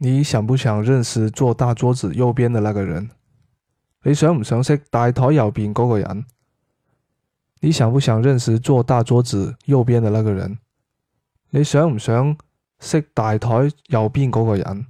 你想不想认识坐大桌子右边的那个人？你想唔想识大台右边嗰个人？你想不想认识坐大桌子右边的那个人？你想唔想识大台右边嗰个人？